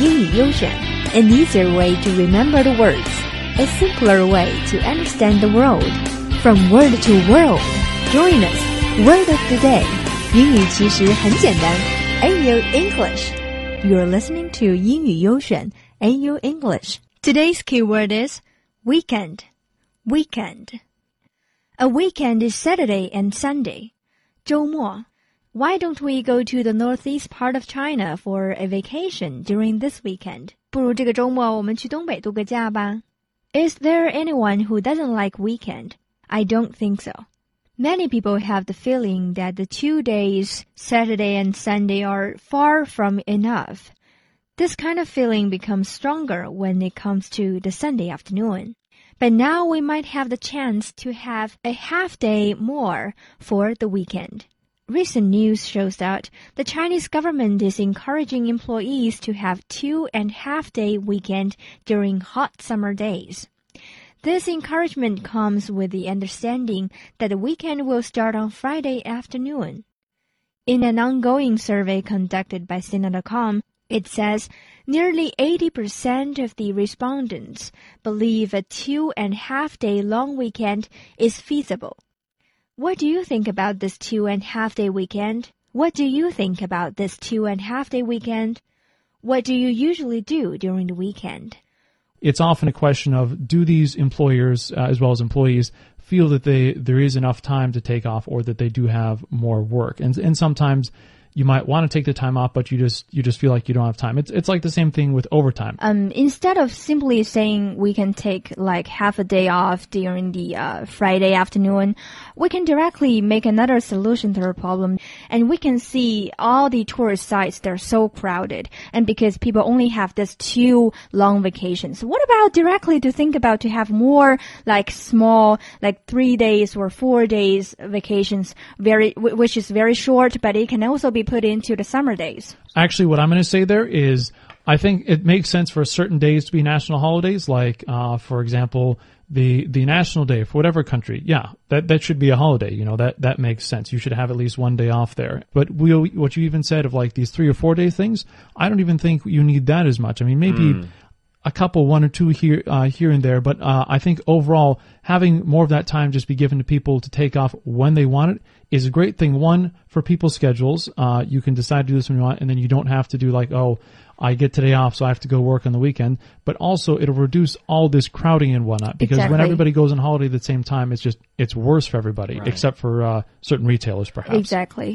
英语优选，an easier way to remember the words, a simpler way to understand the world. From word to world, join us. Word of the day，英语其实很简单。AU English. You're listening to 英语优选 AU English. Today's keyword is weekend. Weekend. A weekend is Saturday and Sunday. 周末 why don't we go to the northeast part of China for a vacation during this weekend? 不如这个周末我们去东北度个假吧。Is there anyone who doesn't like weekend? I don't think so. Many people have the feeling that the two days, Saturday and Sunday, are far from enough. This kind of feeling becomes stronger when it comes to the Sunday afternoon. But now we might have the chance to have a half day more for the weekend. Recent news shows that the Chinese government is encouraging employees to have two and half day weekend during hot summer days. This encouragement comes with the understanding that the weekend will start on Friday afternoon. In an ongoing survey conducted by Sina.com, it says nearly 80% of the respondents believe a two and half day long weekend is feasible. What do you think about this two and half day weekend? What do you think about this two and half day weekend? What do you usually do during the weekend? It's often a question of do these employers uh, as well as employees feel that they there is enough time to take off or that they do have more work and and sometimes you might want to take the time off, but you just you just feel like you don't have time. It's it's like the same thing with overtime. Um, instead of simply saying we can take like half a day off during the uh, Friday afternoon, we can directly make another solution to the problem, and we can see all the tourist sites they're so crowded, and because people only have this two long vacations. What about directly to think about to have more like small like three days or four days vacations, very which is very short, but it can also be put into the summer days. Actually, what I'm going to say there is I think it makes sense for certain days to be national holidays, like, uh, for example, the the national day for whatever country. Yeah, that that should be a holiday. You know that that makes sense. You should have at least one day off there. But we, what you even said of like these three or four day things, I don't even think you need that as much. I mean, maybe. Mm. A couple, one or two here, uh, here and there, but uh, I think overall having more of that time just be given to people to take off when they want it is a great thing. One for people's schedules, uh, you can decide to do this when you want, and then you don't have to do like, oh, I get today off, so I have to go work on the weekend. But also, it'll reduce all this crowding and whatnot because exactly. when everybody goes on holiday at the same time, it's just it's worse for everybody, right. except for uh, certain retailers, perhaps. Exactly.